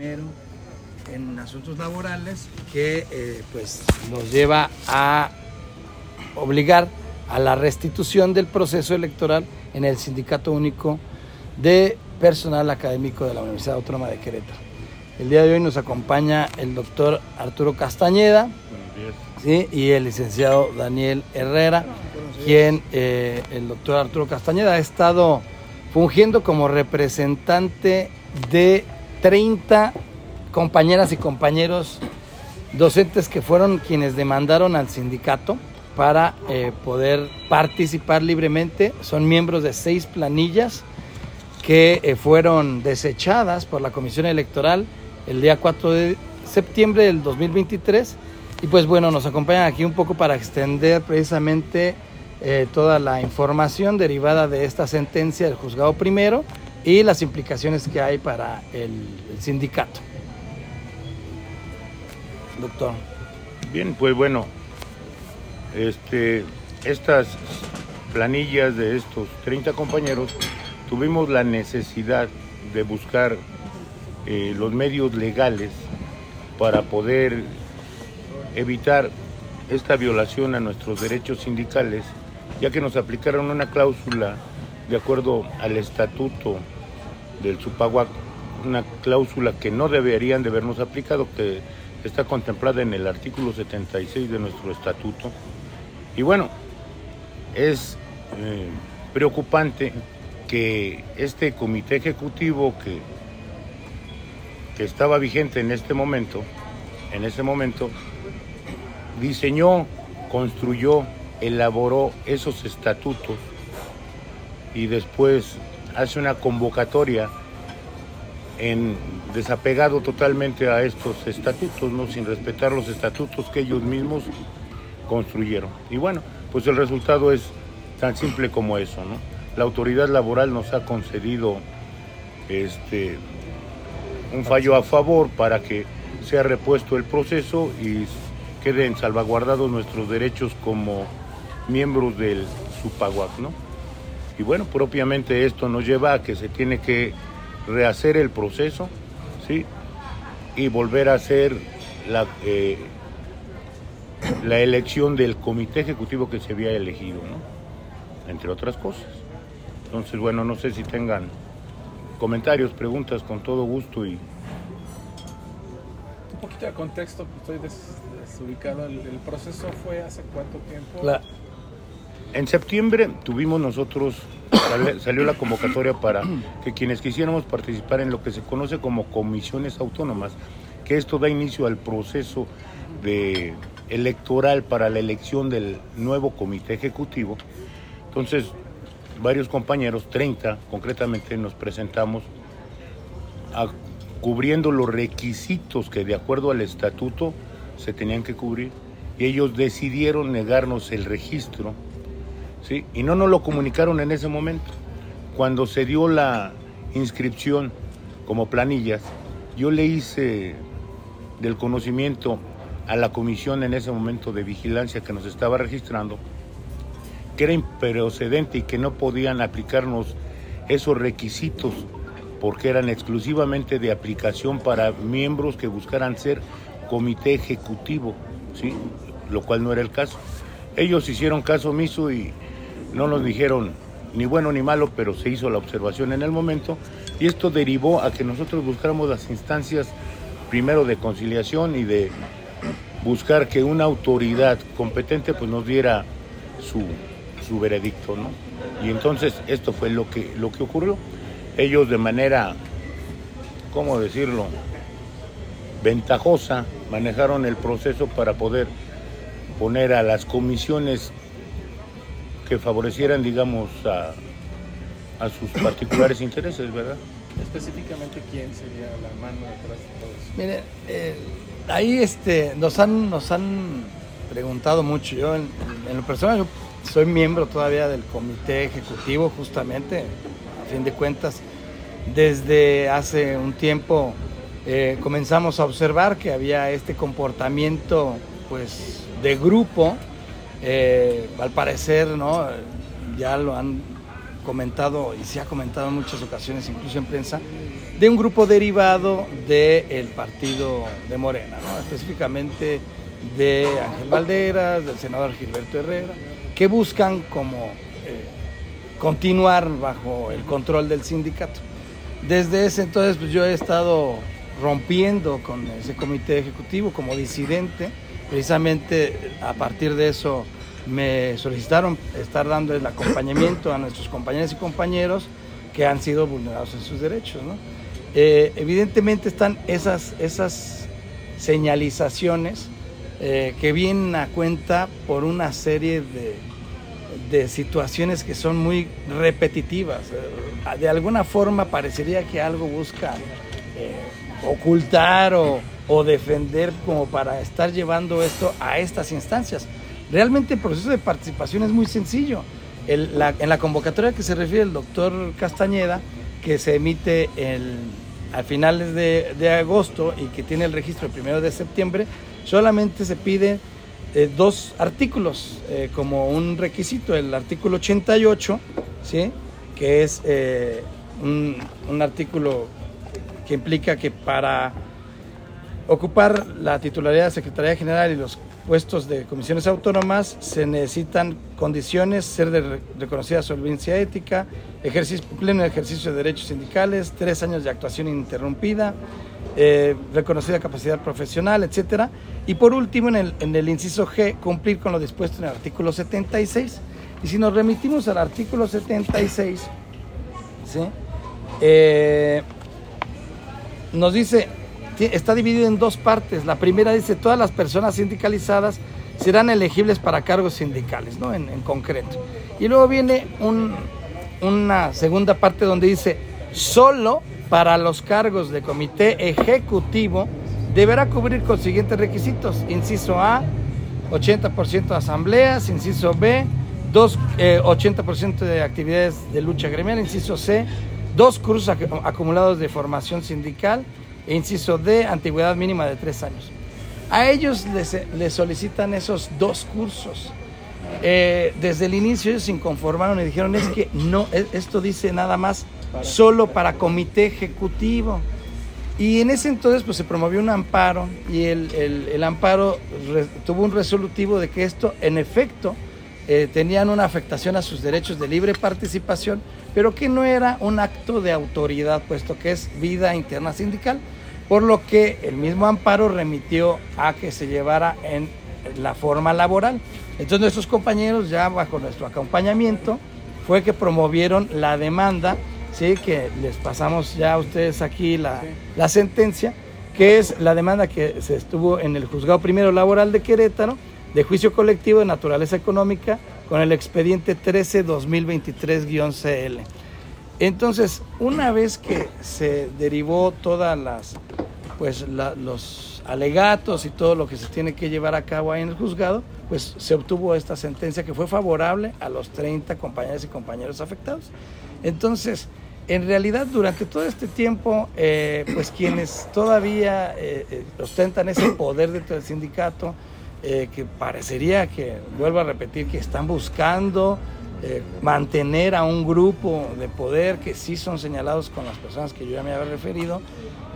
En asuntos laborales que eh, pues nos lleva a obligar a la restitución del proceso electoral en el Sindicato Único de Personal Académico de la Universidad Autónoma de Querétaro. El día de hoy nos acompaña el doctor Arturo Castañeda y el licenciado Daniel Herrera, quien eh, el doctor Arturo Castañeda ha estado fungiendo como representante de 30 compañeras y compañeros docentes que fueron quienes demandaron al sindicato para eh, poder participar libremente. Son miembros de seis planillas que eh, fueron desechadas por la Comisión Electoral el día 4 de septiembre del 2023. Y pues bueno, nos acompañan aquí un poco para extender precisamente eh, toda la información derivada de esta sentencia del juzgado primero y las implicaciones que hay para el, sindicato. Doctor. Bien, pues bueno, este, estas planillas de estos 30 compañeros tuvimos la necesidad de buscar eh, los medios legales para poder evitar esta violación a nuestros derechos sindicales, ya que nos aplicaron una cláusula de acuerdo al estatuto del Supaguac, una cláusula que no deberían de habernos aplicado, que está contemplada en el artículo 76 de nuestro estatuto. Y bueno, es eh, preocupante que este comité ejecutivo que, que estaba vigente en este momento, en ese momento, diseñó, construyó, elaboró esos estatutos y después hace una convocatoria en desapegado totalmente a estos estatutos, ¿no? sin respetar los estatutos que ellos mismos construyeron. Y bueno, pues el resultado es tan simple como eso, ¿no? La autoridad laboral nos ha concedido este un fallo a favor para que sea repuesto el proceso y queden salvaguardados nuestros derechos como miembros del SUPAGUAC, ¿no? Y bueno, propiamente esto nos lleva a que se tiene que rehacer el proceso, ¿sí? Y volver a hacer la, eh, la elección del comité ejecutivo que se había elegido, ¿no? Entre otras cosas. Entonces, bueno, no sé si tengan comentarios, preguntas, con todo gusto y... Un poquito de contexto, estoy desubicado. ¿El, proceso fue hace cuánto tiempo? En septiembre tuvimos nosotros salió la convocatoria para que quienes quisiéramos participar en lo que se conoce como comisiones autónomas, que esto da inicio al proceso electoral para la elección del nuevo comité ejecutivo. Entonces, varios compañeros, 30 concretamente, nos presentamos cubriendo los requisitos que de acuerdo al estatuto se tenían que cubrir y ellos decidieron negarnos el registro ¿sí? Y no nos lo comunicaron en ese momento. Cuando se dio la inscripción como planillas, yo le hice del conocimiento a la comisión en ese momento de vigilancia que nos estaba registrando, que era improcedente y que no podían aplicarnos esos requisitos porque eran exclusivamente de aplicación para miembros que buscaran ser comité ejecutivo, ¿sí? lo cual no era el caso. Ellos hicieron caso omiso y no nos dijeron ni bueno ni malo, pero se hizo la observación en el momento y esto derivó a que nosotros buscáramos las instancias primero de conciliación y de buscar que una autoridad competente pues nos diera su, su veredicto, ¿no? Y entonces esto fue lo que, lo que ocurrió. Ellos de manera, ¿cómo decirlo?, ventajosa manejaron el proceso para poder poner a las comisiones que favorecieran, digamos, a, a sus particulares intereses, ¿verdad? Específicamente, ¿quién sería la mano detrás de todo eso? Mire, eh, ahí este, nos, han, nos han preguntado mucho. Yo, en, lo personal, yo soy miembro todavía del comité ejecutivo, justamente, a fin de cuentas, desde hace un tiempo eh, comenzamos a observar que había este comportamiento, pues, de grupo eh, al parecer, ¿no? Ya lo han comentado y se ha comentado en muchas ocasiones, incluso en prensa, de un grupo derivado del partido de Morena, ¿no? específicamente de Ángel Valderas, del senador Gilberto Herrera, que buscan como eh, continuar bajo el control del sindicato. Desde ese entonces pues, yo he estado rompiendo con ese comité ejecutivo como disidente, precisamente a partir de eso me solicitaron estar dando el acompañamiento a nuestros compañeros y compañeros que han sido vulnerados en sus derechos. Eh, evidentemente están esas, esas señalizaciones eh, que vienen a cuenta por una serie de, de situaciones que son muy repetitivas. Eh, de alguna forma parecería que algo busca ocultar o, o defender como para estar llevando esto a estas instancias. Realmente el proceso de participación es muy sencillo. en la convocatoria que se refiere el doctor Castañeda, que se emite a finales de, agosto y que tiene el registro el primero de septiembre, solamente se pide eh, dos artículos eh, como un requisito. El artículo 88, ¿sí? que es eh, un, un artículo que implica que para ocupar la titularidad de Secretaría General y los puestos de comisiones autónomas se necesitan condiciones, ser de reconocida solvencia ética, ejercicio, pleno ejercicio de derechos sindicales, tres años de actuación ininterrumpida, eh, reconocida capacidad profesional, etcétera. Y por último, en el, en el inciso G, cumplir con lo dispuesto en el artículo 76. Y si nos remitimos al artículo 76, ¿sí? Eh, nos dice está dividido en dos partes. La primera dice, todas las personas sindicalizadas serán elegibles para cargos sindicales, ¿no? En, concreto. Y luego viene una segunda parte donde dice, solo para los cargos de comité ejecutivo deberá cubrir con siguientes requisitos. Inciso A, 80% de asambleas. Inciso B, 80% eh, de actividades de lucha gremial. Inciso C, dos cursos acumulados de formación sindical. E inciso D, antigüedad mínima de tres años. A ellos les, solicitan esos dos cursos. Eh, desde el inicio ellos se inconformaron y dijeron es que no, e, esto dice nada más solo para comité ejecutivo. Y en ese entonces pues se promovió un amparo y el, amparo tuvo un resolutivo de que esto en efecto eh, tenían una afectación a sus derechos de libre participación, pero que no era un acto de autoridad, puesto que es vida interna sindical por lo que el mismo amparo remitió a que se llevara en la forma laboral. Entonces nuestros compañeros ya bajo nuestro acompañamiento fue que promovieron la demanda, ¿sí? que les pasamos ya a ustedes aquí la, la sentencia, que es la demanda que se estuvo en el juzgado primero laboral de Querétaro, de juicio colectivo de naturaleza económica, con el expediente 13-2023-CL. Entonces, una vez que se derivó todas las, pues los alegatos y todo lo que se tiene que llevar a cabo ahí en el juzgado, pues se obtuvo esta sentencia que fue favorable a los 30 compañeros y compañeros afectados. Entonces, en realidad, durante todo este tiempo, eh, pues quienes todavía eh, eh, ostentan ese poder dentro del sindicato, que parecería que, vuelvo a repetir, que están buscando eh, mantener a un grupo de poder que sí son señalados con las personas que yo ya me había referido,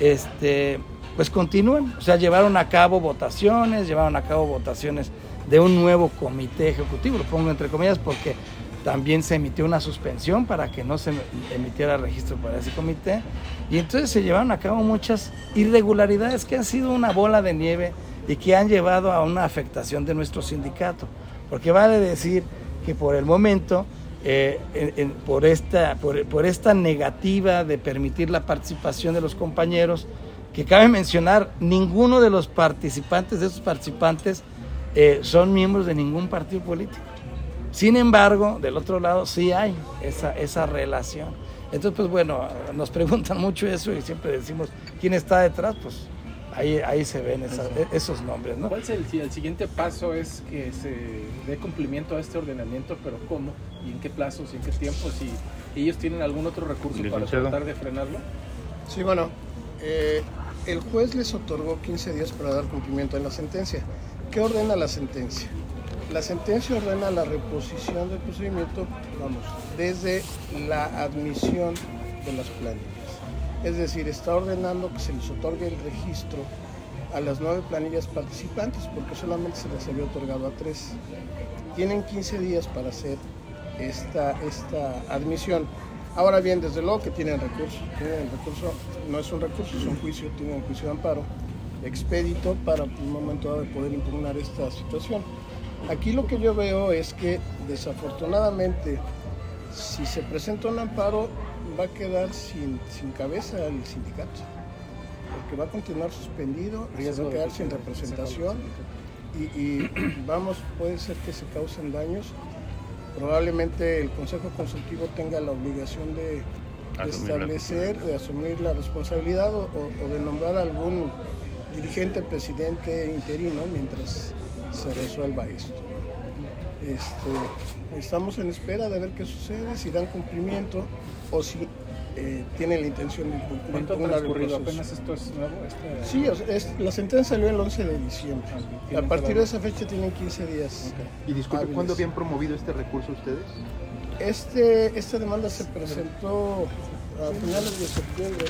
este, pues continúen. O sea, llevaron a cabo votaciones, llevaron a cabo votaciones de un nuevo comité ejecutivo, lo pongo entre comillas porque también se emitió una suspensión para que no se emitiera registro para ese comité. Y entonces se llevaron a cabo muchas irregularidades que han sido una bola de nieve y que han llevado a una afectación de nuestro sindicato. Porque vale decir que por el momento, eh, por, esta, por, esta negativa de permitir la participación de los compañeros, que cabe mencionar, ninguno de los participantes, de esos participantes, eh, son miembros de ningún partido político. Sin embargo, del otro lado sí hay esa, esa relación. Entonces, pues bueno, nos preguntan mucho eso y siempre decimos, ¿quién está detrás? Pues Ahí, ahí se ven esos nombres, ¿no? ¿Cuál es el, el, siguiente paso? Es que se dé cumplimiento a este ordenamiento, pero ¿cómo? ¿Y en qué plazos y en qué tiempos? ¿Y ellos tienen algún otro recurso para tratar de frenarlo? Sí, bueno, eh, el juez les otorgó 15 días para dar cumplimiento a la sentencia. ¿Qué ordena la sentencia? La sentencia ordena la reposición del procedimiento, vamos, desde la admisión de las planillas. Es decir, está ordenando que se les otorgue el registro a las nueve planillas participantes porque solamente se les había otorgado a tres. Tienen 15 días para hacer esta, esta admisión. Ahora bien, desde luego que tienen recurso. Tienen recurso, no es un recurso, es un juicio, tienen un juicio de amparo expedito para un momento dado poder impugnar esta situación. Aquí lo que yo veo es que desafortunadamente si se presenta un amparo va a quedar sin, sin cabeza el sindicato, porque va a continuar suspendido, se va a quedar sin representación y, y vamos, puede ser que se causen daños. Probablemente el Consejo Consultivo tenga la obligación de, establecer, de asumir la responsabilidad o, de nombrar algún dirigente, presidente interino mientras se resuelva esto. Este, estamos en espera de ver qué sucede, si dan cumplimiento o si eh, tienen la intención de cumplir. ¿Cuánto ha transcurrido? ¿Apenas esto es nuevo? Este... Sí, la sentencia salió el 11 de diciembre. Ah, a partir de esa fecha tienen 15 días. Y disculpe, ¿cuándo habían promovido este recurso ustedes? Este, esta demanda se presentó a finales de septiembre